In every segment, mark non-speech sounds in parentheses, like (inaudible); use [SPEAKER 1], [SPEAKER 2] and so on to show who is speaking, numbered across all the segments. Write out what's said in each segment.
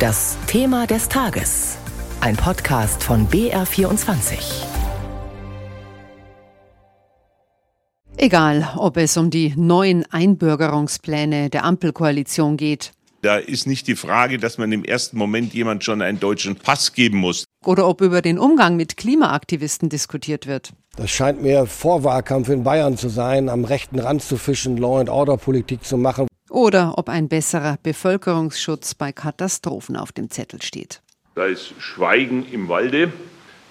[SPEAKER 1] Das Thema des Tages. Ein Podcast von BR24.
[SPEAKER 2] Egal, ob es um die neuen Einbürgerungspläne der Ampelkoalition geht.
[SPEAKER 3] Da ist nicht die Frage, dass man im ersten Moment jemand schon einen deutschen Pass geben muss.
[SPEAKER 2] Oder ob über den Umgang mit Klimaaktivisten diskutiert wird.
[SPEAKER 4] Das scheint mir Vorwahlkampf in Bayern zu sein, am rechten Rand zu fischen, Law-and-Order-Politik zu machen.
[SPEAKER 2] Oder ob ein besserer Bevölkerungsschutz bei Katastrophen auf dem Zettel steht.
[SPEAKER 3] Da ist Schweigen im Walde,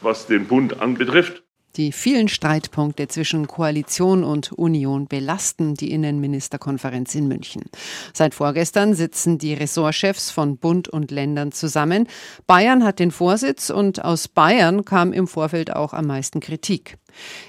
[SPEAKER 3] was den Bund anbetrifft.
[SPEAKER 2] Die vielen Streitpunkte zwischen Koalition und Union belasten die Innenministerkonferenz in München. Seit vorgestern sitzen die Ressortchefs von Bund und Ländern zusammen. Bayern hat den Vorsitz und aus Bayern kam im Vorfeld auch am meisten Kritik.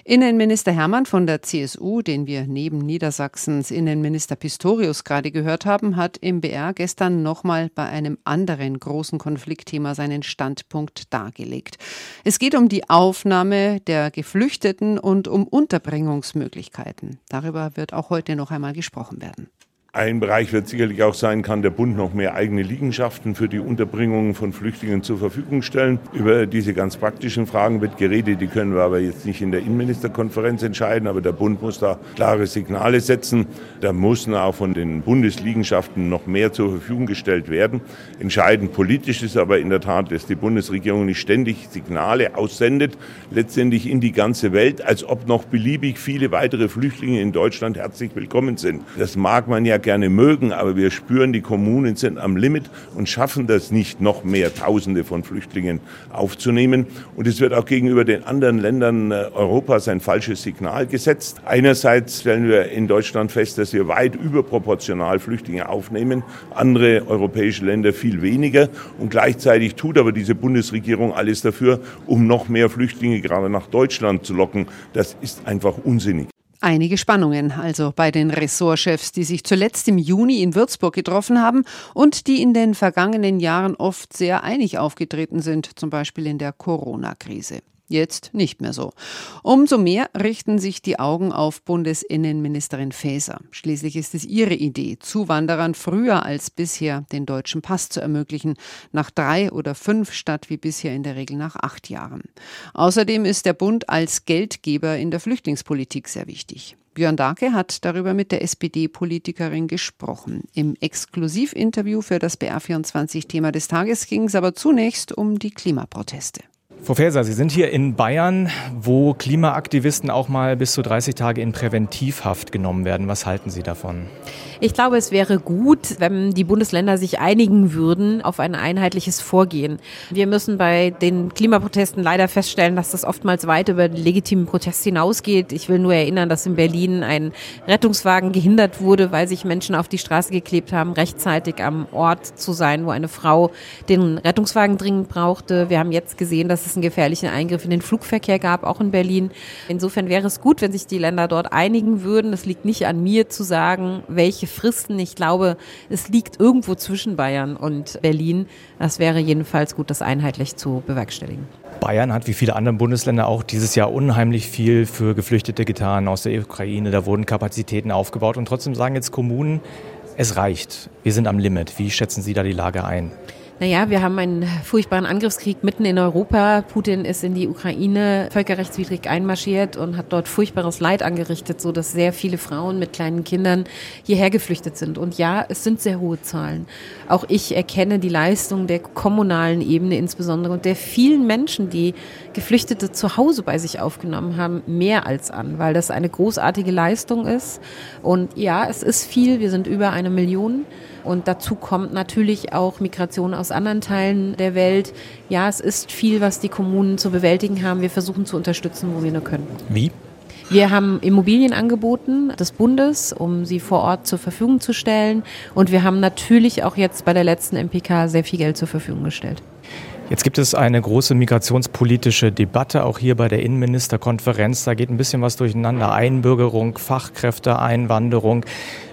[SPEAKER 2] Innenminister Hermann von der CSU, den wir neben Niedersachsens Innenminister Pistorius gerade gehört haben, hat im BR gestern nochmal bei einem anderen großen Konfliktthema seinen Standpunkt dargelegt. Es geht um die Aufnahme der Geflüchteten und um Unterbringungsmöglichkeiten. Darüber wird auch heute noch einmal gesprochen werden.
[SPEAKER 3] Ein Bereich wird sicherlich auch sein, kann der Bund noch mehr eigene Liegenschaften für die Unterbringung von Flüchtlingen zur Verfügung stellen. Über diese ganz praktischen Fragen wird geredet, die können wir aber jetzt nicht in der Innenministerkonferenz entscheiden, aber der Bund muss da klare Signale setzen. Da müssen auch von den Bundesliegenschaften noch mehr zur Verfügung gestellt werden. Entscheidend politisch ist aber in der Tat, dass die Bundesregierung nicht ständig Signale aussendet, letztendlich in die ganze Welt, als ob noch beliebig viele weitere Flüchtlinge in Deutschland herzlich willkommen sind. Das mag man ja gerne mögen, aber wir spüren, die Kommunen sind am Limit und schaffen das nicht, noch mehr Tausende von Flüchtlingen aufzunehmen. Und es wird auch gegenüber den anderen Ländern äh, Europas ein falsches Signal gesetzt. Einerseits stellen wir in Deutschland fest, dass wir weit überproportional Flüchtlinge aufnehmen, andere europäische Länder viel weniger. Und gleichzeitig tut aber diese Bundesregierung alles dafür, um noch mehr Flüchtlinge gerade nach Deutschland zu locken. Das ist einfach unsinnig.
[SPEAKER 2] Einige Spannungen also bei den Ressortchefs, die sich zuletzt im Juni in Würzburg getroffen haben und die in den vergangenen Jahren oft sehr einig aufgetreten sind, zum Beispiel in der Corona-Krise. Jetzt nicht mehr so. Umso mehr richten sich die Augen auf Bundesinnenministerin Faeser. Schließlich ist es ihre Idee, Zuwanderern früher als bisher den deutschen Pass zu ermöglichen, nach drei oder fünf statt wie bisher in der Regel nach acht Jahren. Außerdem ist der Bund als Geldgeber in der Flüchtlingspolitik sehr wichtig. Björn Darke hat darüber mit der SPD-Politikerin gesprochen. Im Exklusivinterview für das BR24-Thema des Tages ging es aber zunächst um die Klimaproteste.
[SPEAKER 5] Frau Faeser, Sie sind hier in Bayern, wo Klimaaktivisten auch mal bis zu 30 Tage in Präventivhaft genommen werden. Was halten Sie davon?
[SPEAKER 6] Ich glaube, es wäre gut, wenn die Bundesländer sich einigen würden auf ein einheitliches Vorgehen. Wir müssen bei den Klimaprotesten leider feststellen, dass das oftmals weit über den legitimen Protest hinausgeht. Ich will nur erinnern, dass in Berlin ein Rettungswagen gehindert wurde, weil sich Menschen auf die Straße geklebt haben, rechtzeitig am Ort zu sein, wo eine Frau den Rettungswagen dringend brauchte. Wir haben jetzt gesehen, dass es einen gefährlichen Eingriff in den Flugverkehr gab, auch in Berlin. Insofern wäre es gut, wenn sich die Länder dort einigen würden. Es liegt nicht an mir zu sagen, welche Fristen. Ich glaube, es liegt irgendwo zwischen Bayern und Berlin. Das wäre jedenfalls gut, das einheitlich zu bewerkstelligen.
[SPEAKER 5] Bayern hat wie viele andere Bundesländer auch dieses Jahr unheimlich viel für Geflüchtete getan aus der Ukraine. Da wurden Kapazitäten aufgebaut und trotzdem sagen jetzt Kommunen, es reicht. Wir sind am Limit. Wie schätzen Sie da die Lage ein?
[SPEAKER 6] Naja, wir haben einen furchtbaren Angriffskrieg mitten in Europa. Putin ist in die Ukraine völkerrechtswidrig einmarschiert und hat dort furchtbares Leid angerichtet, so dass sehr viele Frauen mit kleinen Kindern hierher geflüchtet sind. Und ja, es sind sehr hohe Zahlen. Auch ich erkenne die Leistung der kommunalen Ebene insbesondere und der vielen Menschen, die Geflüchtete zu Hause bei sich aufgenommen haben, mehr als an, weil das eine großartige Leistung ist. Und ja, es ist viel. Wir sind über eine Million. Und dazu kommt natürlich auch Migration aus anderen Teilen der Welt. Ja, es ist viel, was die Kommunen zu bewältigen haben. Wir versuchen zu unterstützen, wo wir nur können.
[SPEAKER 5] Wie?
[SPEAKER 6] Wir haben Immobilien angeboten des Bundes, um sie vor Ort zur Verfügung zu stellen. Und wir haben natürlich auch jetzt bei der letzten MPK sehr viel Geld zur Verfügung gestellt.
[SPEAKER 5] Jetzt gibt es eine große migrationspolitische Debatte, auch hier bei der Innenministerkonferenz. Da geht ein bisschen was durcheinander. Einbürgerung, Fachkräfte, Einwanderung.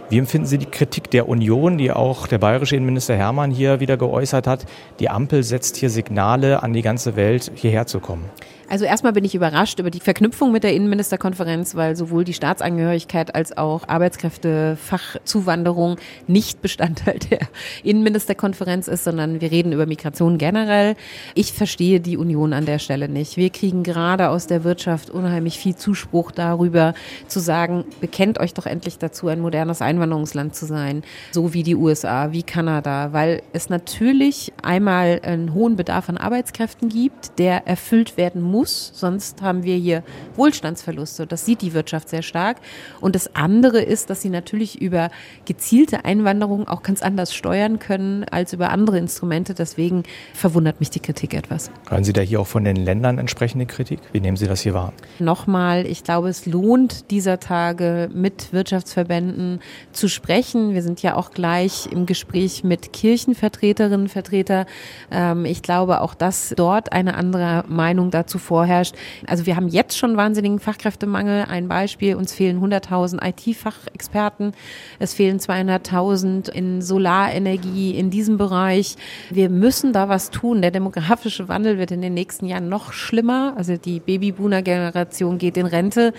[SPEAKER 5] Wie empfinden Sie die Kritik der Union, die auch der bayerische Innenminister Hermann hier wieder geäußert hat? Die Ampel setzt hier Signale an die ganze Welt, hierher zu kommen.
[SPEAKER 6] Also erstmal bin ich überrascht über die Verknüpfung mit der Innenministerkonferenz, weil sowohl die Staatsangehörigkeit als auch Arbeitskräftefachzuwanderung nicht Bestandteil (laughs) der Innenministerkonferenz ist, sondern wir reden über Migration generell. Ich verstehe die Union an der Stelle nicht. Wir kriegen gerade aus der Wirtschaft unheimlich viel Zuspruch darüber zu sagen, bekennt euch doch endlich dazu, ein modernes Einwanderungsland zu sein, so wie die USA, wie Kanada, weil es natürlich einmal einen hohen Bedarf an Arbeitskräften gibt, der erfüllt werden muss muss, sonst haben wir hier Wohlstandsverluste. Das sieht die Wirtschaft sehr stark. Und das andere ist, dass sie natürlich über gezielte Einwanderung auch ganz anders steuern können als über andere Instrumente. Deswegen verwundert mich die Kritik etwas.
[SPEAKER 5] Hören Sie da hier auch von den Ländern entsprechende Kritik? Wie nehmen Sie das hier wahr?
[SPEAKER 6] Nochmal, ich glaube, es lohnt dieser Tage mit Wirtschaftsverbänden zu sprechen. Wir sind ja auch gleich im Gespräch mit Kirchenvertreterinnen, Vertreter. Ähm, ich glaube auch, dass dort eine andere Meinung dazu vorherrscht. Also wir haben jetzt schon wahnsinnigen Fachkräftemangel. Ein Beispiel, uns fehlen 100.000 IT-Fachexperten. Es fehlen 200.000 in Solarenergie in diesem Bereich. Wir müssen da was tun. Der demografische Wandel wird in den nächsten Jahren noch schlimmer. Also die Babyboomer-Generation geht in Rente.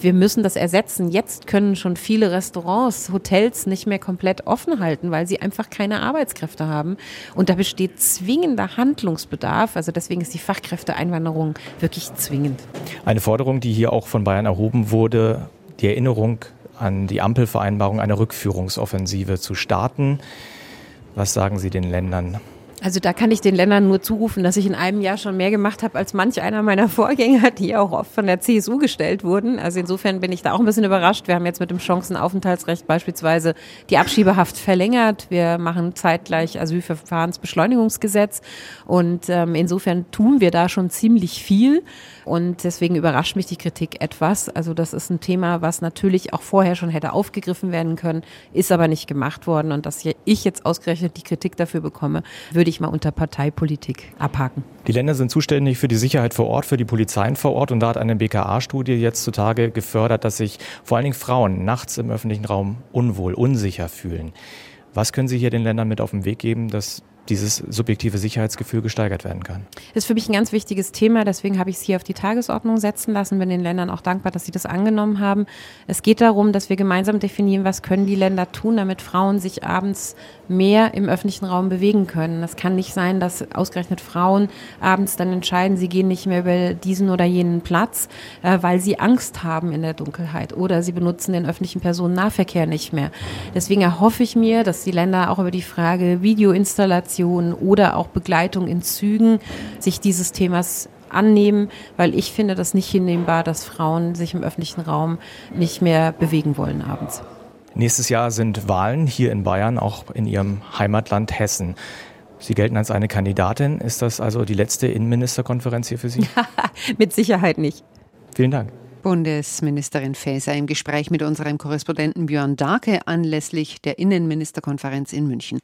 [SPEAKER 6] Wir müssen das ersetzen. Jetzt können schon viele Restaurants, Hotels nicht mehr komplett offen halten, weil sie einfach keine Arbeitskräfte haben. Und da besteht zwingender Handlungsbedarf. Also deswegen ist die Fachkräfteeinwanderung wirklich zwingend.
[SPEAKER 5] Eine Forderung, die hier auch von Bayern erhoben wurde, die Erinnerung an die Ampelvereinbarung, eine Rückführungsoffensive zu starten. Was sagen Sie den Ländern?
[SPEAKER 6] Also da kann ich den Ländern nur zurufen, dass ich in einem Jahr schon mehr gemacht habe als manch einer meiner (laughs) Vorgänger, die auch oft von der CSU gestellt wurden. Also insofern bin ich da auch ein bisschen überrascht. Wir haben jetzt mit dem Chancenaufenthaltsrecht beispielsweise die Abschiebehaft verlängert. Wir machen zeitgleich Asylverfahrensbeschleunigungsgesetz und ähm, insofern tun wir da schon ziemlich viel. Und deswegen überrascht mich die Kritik etwas. Also das ist ein Thema, was natürlich auch vorher schon hätte aufgegriffen werden können, ist aber nicht gemacht worden. Und dass ich jetzt ausgerechnet die Kritik dafür bekomme, würde ich mal unter Parteipolitik abhaken.
[SPEAKER 5] Die Länder sind zuständig für die Sicherheit vor Ort, für die Polizeien vor Ort. Und da hat eine BKA-Studie jetzt zutage gefördert, dass sich vor allen Dingen Frauen nachts im öffentlichen Raum unwohl, unsicher fühlen. Was können Sie hier den Ländern mit auf den Weg geben, dass dieses subjektive Sicherheitsgefühl gesteigert werden kann.
[SPEAKER 6] Das ist für mich ein ganz wichtiges Thema, deswegen habe ich es hier auf die Tagesordnung setzen lassen, bin den Ländern auch dankbar, dass sie das angenommen haben. Es geht darum, dass wir gemeinsam definieren, was können die Länder tun, damit Frauen sich abends mehr im öffentlichen Raum bewegen können. Es kann nicht sein, dass ausgerechnet Frauen abends dann entscheiden, sie gehen nicht mehr über diesen oder jenen Platz, äh, weil sie Angst haben in der Dunkelheit oder sie benutzen den öffentlichen Personennahverkehr nicht mehr. Deswegen erhoffe ich mir, dass die Länder auch über die Frage Videoinstallation Kommunikation oder auch Begleitung in Zügen sich dieses Themas annehmen, weil ich finde das nicht hinnehmbar, dass Frauen sich im öffentlichen Raum nicht mehr bewegen wollen abends.
[SPEAKER 5] Nächstes Jahr sind Wahlen hier in Bayern, auch in Ihrem Heimatland Hessen. Sie gelten als eine Kandidatin. Ist das also die letzte Innenministerkonferenz hier für Sie? (laughs)
[SPEAKER 6] Mit Sicherheit nicht.
[SPEAKER 5] Vielen Dank.
[SPEAKER 2] Bundesministerin Faeser im Gespräch mit unserem Korrespondenten Björn Darke anlässlich der Innenministerkonferenz in München.